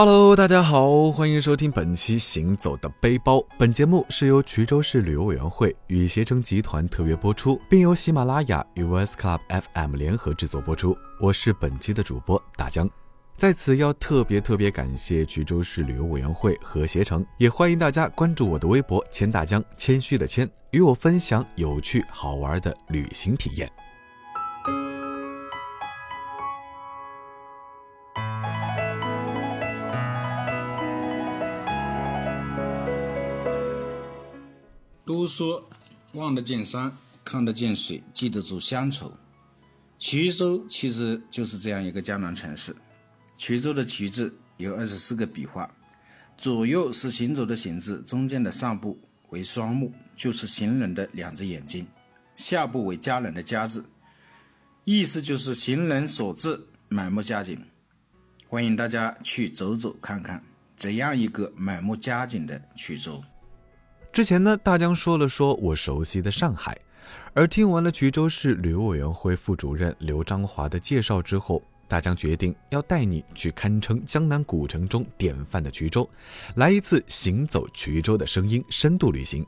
Hello，大家好，欢迎收听本期《行走的背包》。本节目是由衢州市旅游委员会与携程集团特约播出，并由喜马拉雅与 VS Club FM 联合制作播出。我是本期的主播大江，在此要特别特别感谢衢州市旅游委员会和携程，也欢迎大家关注我的微博“谦大江”，谦虚的谦，与我分享有趣好玩的旅行体验。都说望得见山，看得见水，记得住乡愁。衢州其实就是这样一个江南城市。衢州的“衢”字有二十四个笔画，左右是行走的“行”字，中间的上部为双目，就是行人的两只眼睛；下部为家人的“家”字，意思就是行人所至，满目佳景。欢迎大家去走走看看，怎样一个满目佳景的衢州。之前呢，大江说了说我熟悉的上海，而听完了衢州市旅游委员会副主任刘章华的介绍之后，大江决定要带你去堪称江南古城中典范的衢州，来一次行走衢州的声音深度旅行。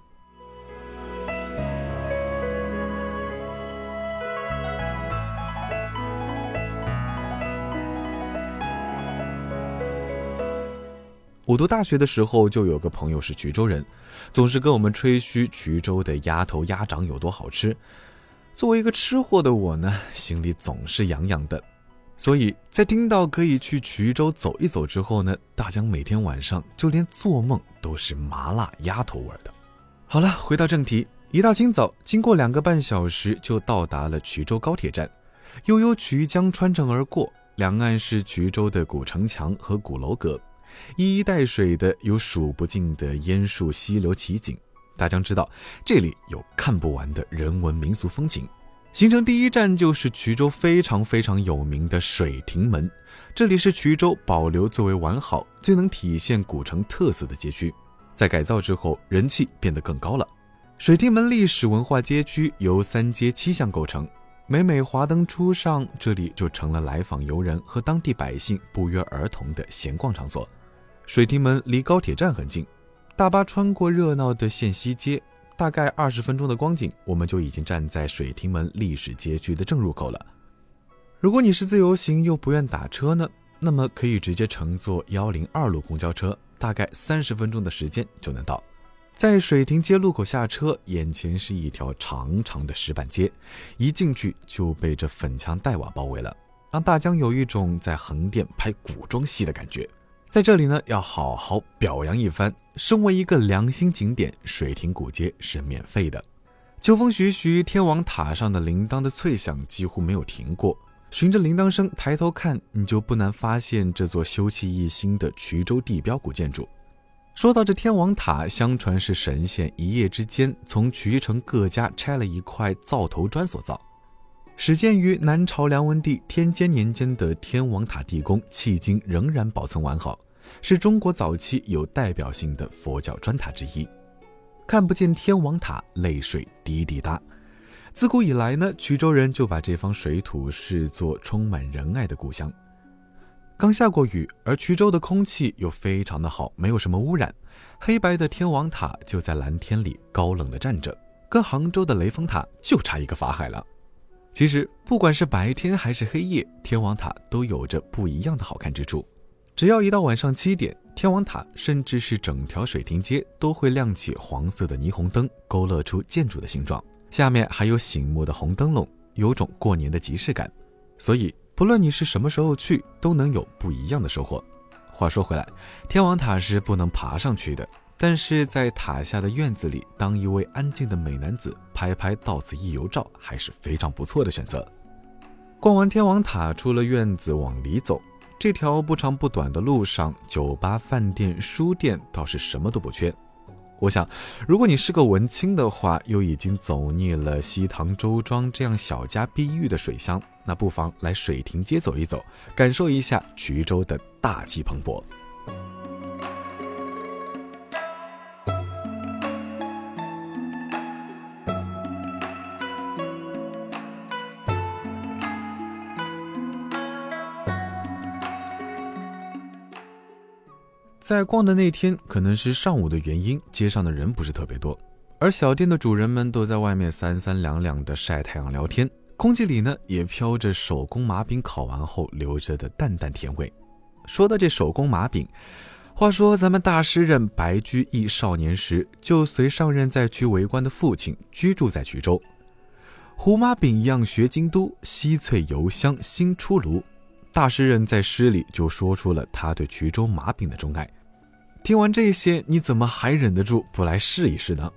我读大学的时候，就有个朋友是衢州人，总是跟我们吹嘘衢州的鸭头鸭掌有多好吃。作为一个吃货的我呢，心里总是痒痒的。所以在听到可以去衢州走一走之后呢，大江每天晚上就连做梦都是麻辣鸭头味的。好了，回到正题，一大清早，经过两个半小时就到达了衢州高铁站。悠悠衢江穿城而过，两岸是衢州的古城墙和鼓楼阁。一衣带水的有数不尽的烟树溪流奇景，大家知道这里有看不完的人文民俗风情。行程第一站就是衢州非常非常有名的水亭门，这里是衢州保留最为完好、最能体现古城特色的街区，在改造之后人气变得更高了。水亭门历史文化街区由三街七巷构成，每每华灯初上，这里就成了来访游人和当地百姓不约而同的闲逛场所。水亭门离高铁站很近，大巴穿过热闹的县西街，大概二十分钟的光景，我们就已经站在水亭门历史街区的正入口了。如果你是自由行又不愿打车呢，那么可以直接乘坐幺零二路公交车，大概三十分钟的时间就能到。在水亭街路口下车，眼前是一条长长的石板街，一进去就被这粉墙黛瓦包围了，让大江有一种在横店拍古装戏的感觉。在这里呢，要好好表扬一番。身为一个良心景点，水亭古街是免费的。秋风徐徐，天王塔上的铃铛的脆响几乎没有停过。循着铃铛声抬头看，你就不难发现这座修葺一新的衢州地标古建筑。说到这天王塔，相传是神仙一夜之间从衢城各家拆了一块灶头砖所造。始建于南朝梁文帝天监年间的天王塔地宫，迄今仍然保存完好，是中国早期有代表性的佛教砖塔之一。看不见天王塔，泪水滴滴答。自古以来呢，衢州人就把这方水土视作充满仁爱的故乡。刚下过雨，而衢州的空气又非常的好，没有什么污染。黑白的天王塔就在蓝天里高冷的站着，跟杭州的雷峰塔就差一个法海了。其实，不管是白天还是黑夜，天王塔都有着不一样的好看之处。只要一到晚上七点，天王塔甚至是整条水亭街都会亮起黄色的霓虹灯，勾勒出建筑的形状。下面还有醒目的红灯笼，有种过年的即视感。所以，不论你是什么时候去，都能有不一样的收获。话说回来，天王塔是不能爬上去的。但是在塔下的院子里，当一位安静的美男子拍拍到此一游照，还是非常不错的选择。逛完天王塔，出了院子往里走，这条不长不短的路上，酒吧、饭店、书店倒是什么都不缺。我想，如果你是个文青的话，又已经走腻了西塘周庄这样小家碧玉的水乡，那不妨来水亭街走一走，感受一下衢州的大气蓬勃。在逛的那天，可能是上午的原因，街上的人不是特别多，而小店的主人们都在外面三三两两的晒太阳聊天，空气里呢也飘着手工麻饼烤完后留着的淡淡甜味。说到这手工麻饼，话说咱们大诗人白居易少年时就随上任在衢为官的父亲居住在衢州，胡麻饼一样学京都，西脆油香新出炉。大诗人在诗里就说出了他对衢州麻饼的钟爱。听完这些，你怎么还忍得住不来试一试呢？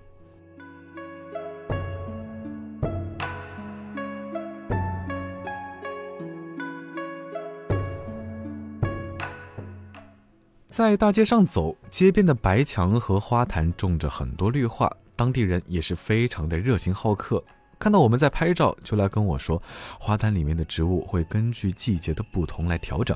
在大街上走，街边的白墙和花坛种着很多绿化，当地人也是非常的热情好客。看到我们在拍照，就来跟我说，花坛里面的植物会根据季节的不同来调整，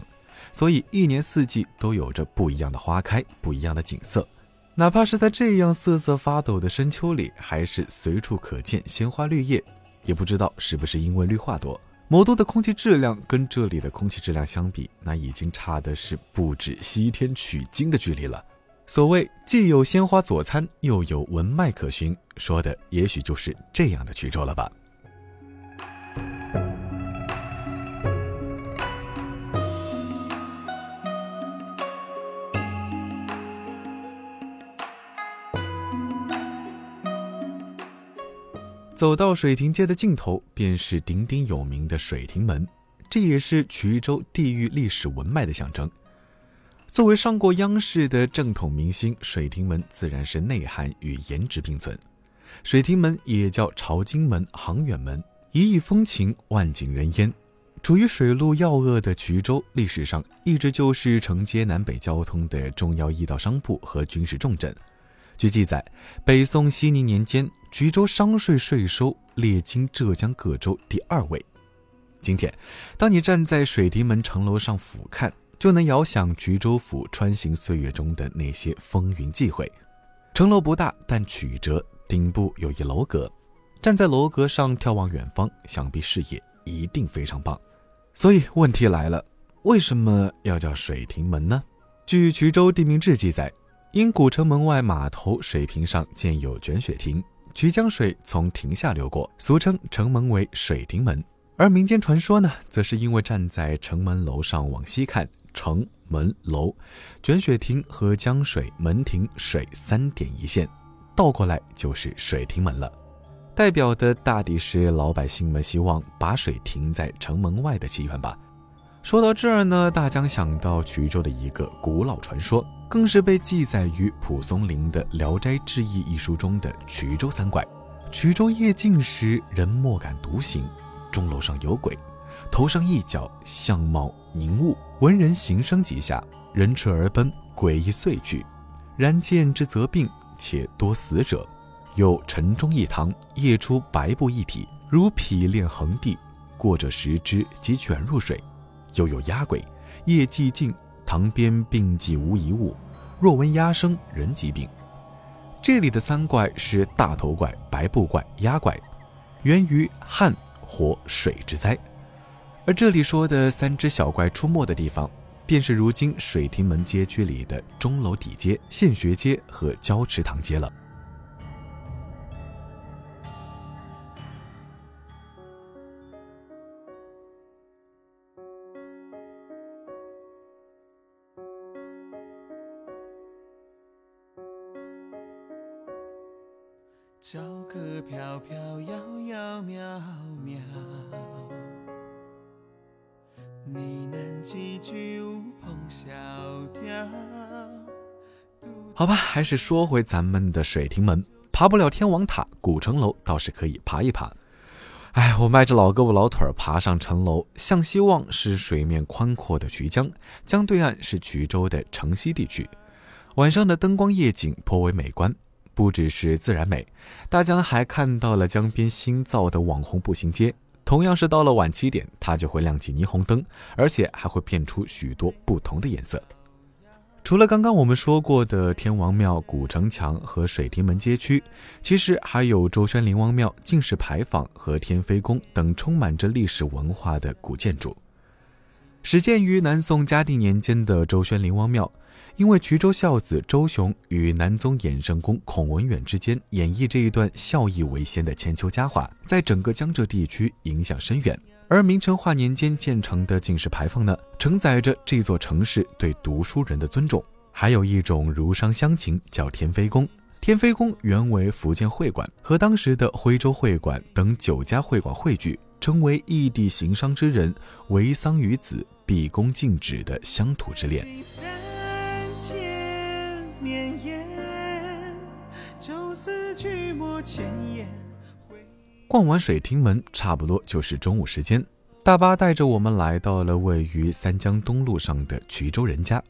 所以一年四季都有着不一样的花开，不一样的景色。哪怕是在这样瑟瑟发抖的深秋里，还是随处可见鲜花绿叶。也不知道是不是因为绿化多，魔都的空气质量跟这里的空气质量相比，那已经差的是不止西天取经的距离了。所谓既有鲜花佐餐，又有文脉可循，说的也许就是这样的衢州了吧。走到水亭街的尽头，便是鼎鼎有名的水亭门，这也是衢州地域历史文脉的象征。作为上过央视的正统明星，水亭门自然是内涵与颜值并存。水亭门也叫朝京门、航远门，一意风情，万景人烟。处于水路要恶的衢州，历史上一直就是承接南北交通的重要驿道商埠和军事重镇。据记载，北宋熙宁年间，衢州商税税收列经浙江各州第二位。今天，当你站在水亭门城楼上俯瞰。就能遥想衢州府穿行岁月中的那些风云际会。城楼不大，但曲折，顶部有一楼阁，站在楼阁上眺望远方，想必视野一定非常棒。所以问题来了，为什么要叫水亭门呢？据衢州地名志记载，因古城门外码头水平上建有卷雪亭，渠江水从亭下流过，俗称城门为水亭门。而民间传说呢，则是因为站在城门楼上往西看。城门楼、卷雪亭和江水门亭水三点一线，倒过来就是水亭门了。代表的大抵是老百姓们希望把水停在城门外的祈愿吧。说到这儿呢，大江想到衢州的一个古老传说，更是被记载于蒲松龄的《聊斋志异》一书中的衢州三怪。衢州夜静时，人莫敢独行，钟楼上有鬼。头上一角，相貌凝雾，闻人行声即下，人驰而奔，诡异遂去。然见之则病，且多死者。有晨钟一堂，夜出白布一匹，如匹练横地，过者食之，即卷入水。又有鸭鬼，夜寂静，堂边并寂无一物，若闻鸭声，人即病。这里的三怪是大头怪、白布怪、鸭怪，源于旱火水之灾。而这里说的三只小怪出没的地方，便是如今水亭门街区里的钟楼底街、献学街和交池塘街了。朝歌飘飘摇摇渺渺。几句蓬小调。好吧，还是说回咱们的水亭门，爬不了天王塔、古城楼，倒是可以爬一爬。哎，我迈着老胳膊老腿儿爬上城楼，向西望是水面宽阔的渠江，江对岸是衢州的城西地区。晚上的灯光夜景颇为美观，不只是自然美，大江还看到了江边新造的网红步行街。同样是到了晚七点，它就会亮起霓虹灯，而且还会变出许多不同的颜色。除了刚刚我们说过的天王庙、古城墙和水亭门街区，其实还有周宣灵王庙、进士牌坊和天妃宫等充满着历史文化的古建筑。始建于南宋嘉定年间的周宣灵王庙，因为衢州孝子周雄与南宗衍圣公孔文远之间演绎这一段孝义为先的千秋佳话，在整个江浙地区影响深远。而明成化年间建成的进士牌坊呢，承载着这座城市对读书人的尊重。还有一种儒商乡情，叫天妃宫。天妃宫原为福建会馆，和当时的徽州会馆等九家会馆汇聚，成为异地行商之人为桑于子，毕恭尽止的乡土之恋。逛完水亭门，差不多就是中午时间。大巴带着我们来到了位于三江东路上的衢州人家。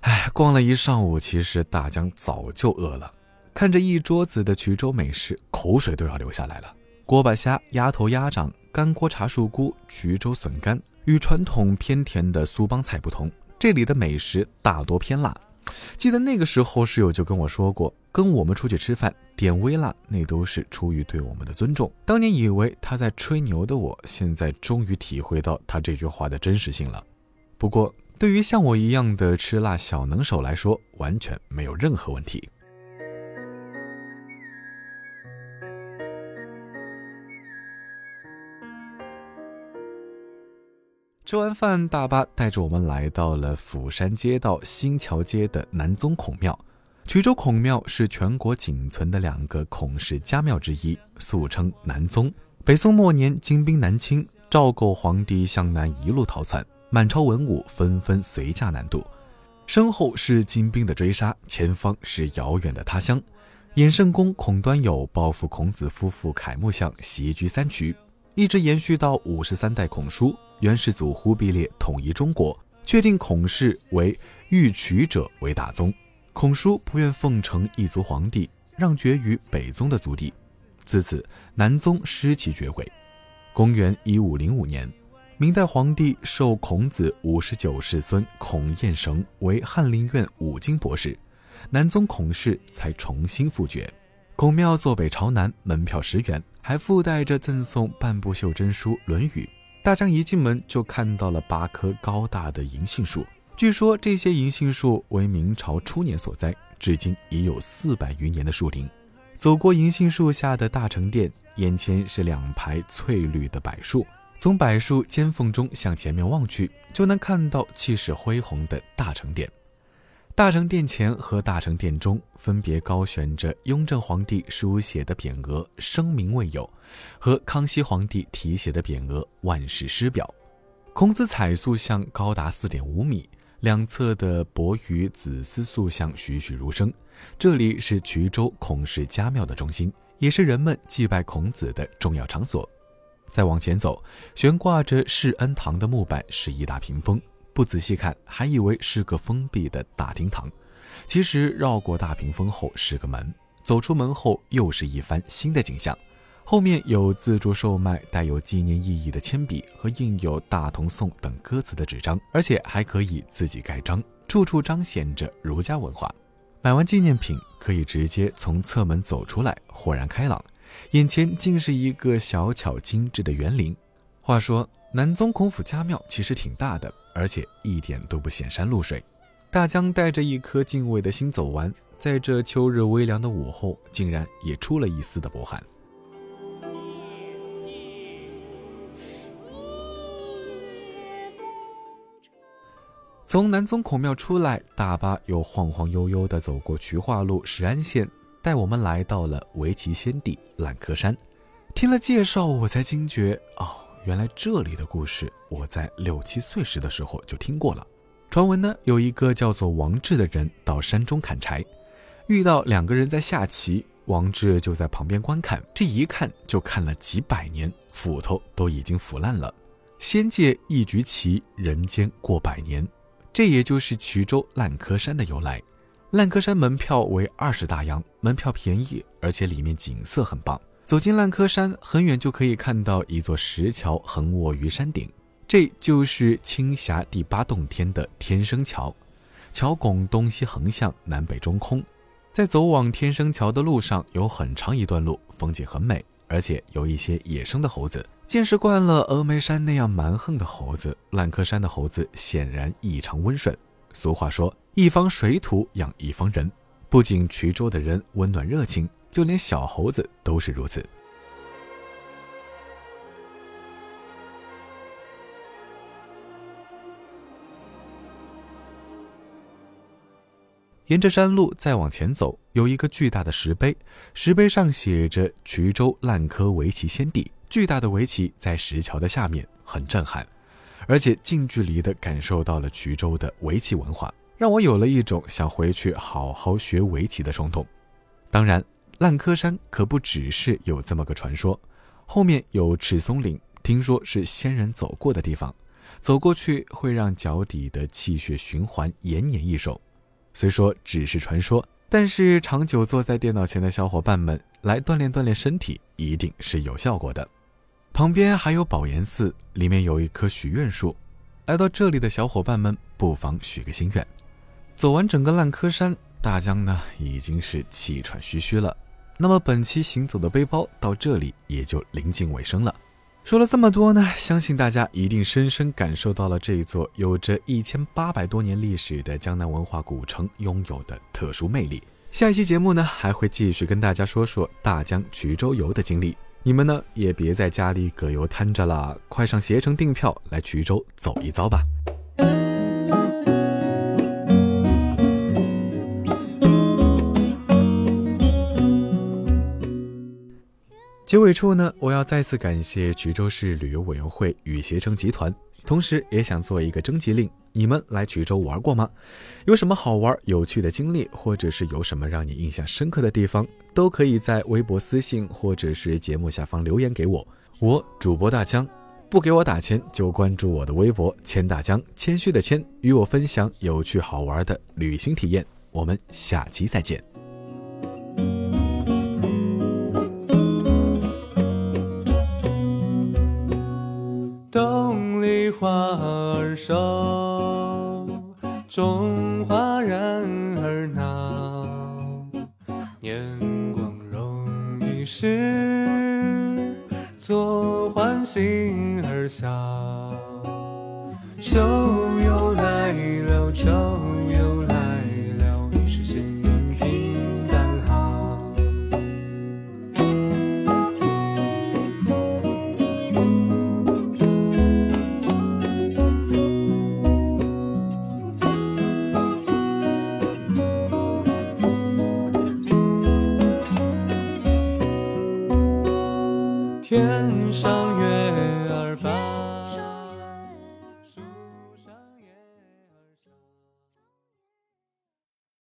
哎，逛了一上午，其实大江早就饿了。看着一桌子的衢州美食，口水都要流下来了。锅巴虾、鸭头、鸭掌、干锅茶树菇、衢州笋干，与传统偏甜的苏帮菜不同，这里的美食大多偏辣。记得那个时候，室友就跟我说过，跟我们出去吃饭点微辣，那都是出于对我们的尊重。当年以为他在吹牛的我，现在终于体会到他这句话的真实性了。不过，对于像我一样的吃辣小能手来说，完全没有任何问题。吃完饭，大巴带着我们来到了釜山街道新桥街的南宗孔庙。衢州孔庙是全国仅存的两个孔氏家庙之一，素称南宗。北宋末年，金兵南侵，赵构皇帝向南一路逃窜，满朝文武纷纷随驾南渡，身后是金兵的追杀，前方是遥远的他乡。衍圣公孔端友抱负孔子夫妇楷木像，袭居三衢，一直延续到五十三代孔叔。元世祖忽必烈统一中国，确定孔氏为御衢者为大宗。孔叔不愿奉承一族皇帝，让爵于北宗的族弟，自此南宗失其爵位。公元一五零五年，明代皇帝授孔子五十九世孙孔彦绳为翰林院五经博士，南宗孔氏才重新复爵。孔庙坐北朝南，门票十元，还附带着赠送半部袖珍书《论语》。大江一进门就看到了八棵高大的银杏树，据说这些银杏树为明朝初年所栽，至今已有四百余年的树龄。走过银杏树下的大成殿，眼前是两排翠绿的柏树，从柏树尖缝中向前面望去，就能看到气势恢宏的大成殿。大成殿前和大成殿中分别高悬着雍正皇帝书写的匾额“声名未有”和康熙皇帝题写的匾额“万世师表”。孔子彩塑像高达四点五米，两侧的伯鱼子思塑像栩栩如生。这里是衢州孔氏家庙的中心，也是人们祭拜孔子的重要场所。再往前走，悬挂着世恩堂的木板是一大屏风。不仔细看，还以为是个封闭的大厅堂，其实绕过大屏风后是个门，走出门后又是一番新的景象。后面有自助售卖带有纪念意义的铅笔和印有“大同颂”等歌词的纸张，而且还可以自己盖章，处处彰显着儒家文化。买完纪念品可以直接从侧门走出来，豁然开朗，眼前竟是一个小巧精致的园林。话说。南宗孔府家庙其实挺大的，而且一点都不显山露水。大江带着一颗敬畏的心走完，在这秋日微凉的午后，竟然也出了一丝的薄汗。从南宗孔庙出来，大巴又晃晃悠悠地走过渠化路石安县，带我们来到了围棋先帝烂柯山。听了介绍，我才惊觉哦。原来这里的故事，我在六七岁时的时候就听过了。传闻呢，有一个叫做王志的人到山中砍柴，遇到两个人在下棋，王志就在旁边观看。这一看就看了几百年，斧头都已经腐烂了。仙界一局棋，人间过百年，这也就是衢州烂柯山的由来。烂柯山门票为二十大洋，门票便宜，而且里面景色很棒。走进烂柯山，很远就可以看到一座石桥横卧于山顶，这就是青霞第八洞天的天生桥。桥拱东西横向，南北中空。在走往天生桥的路上，有很长一段路，风景很美，而且有一些野生的猴子。见识惯了峨眉山那样蛮横的猴子，烂柯山的猴子显然异常温顺。俗话说：“一方水土养一方人。”不仅衢州的人温暖热情，就连小猴子都是如此。沿着山路再往前走，有一个巨大的石碑，石碑上写着“衢州烂柯围棋先帝”。巨大的围棋在石桥的下面，很震撼，而且近距离的感受到了衢州的围棋文化，让我有了一种想回去好好学围棋的冲动。当然，烂柯山可不只是有这么个传说，后面有赤松岭，听说是仙人走过的地方，走过去会让脚底的气血循环延年益寿。虽说只是传说，但是长久坐在电脑前的小伙伴们来锻炼锻炼身体，一定是有效果的。旁边还有宝岩寺，里面有一棵许愿树。来到这里的小伙伴们，不妨许个心愿。走完整个烂柯山，大江呢已经是气喘吁吁了。那么本期行走的背包到这里也就临近尾声了。说了这么多呢，相信大家一定深深感受到了这一座有着一千八百多年历史的江南文化古城拥有的特殊魅力。下一期节目呢，还会继续跟大家说说大江衢州游的经历。你们呢，也别在家里葛优瘫着了，快上携程订票来衢州走一遭吧。结尾处呢，我要再次感谢衢州市旅游委员会与携程集团，同时也想做一个征集令：你们来衢州玩过吗？有什么好玩有趣的经历，或者是有什么让你印象深刻的地方，都可以在微博私信或者是节目下方留言给我。我主播大江，不给我打钱就关注我的微博“谦大江”，谦虚的谦，与我分享有趣好玩的旅行体验。我们下期再见。手，中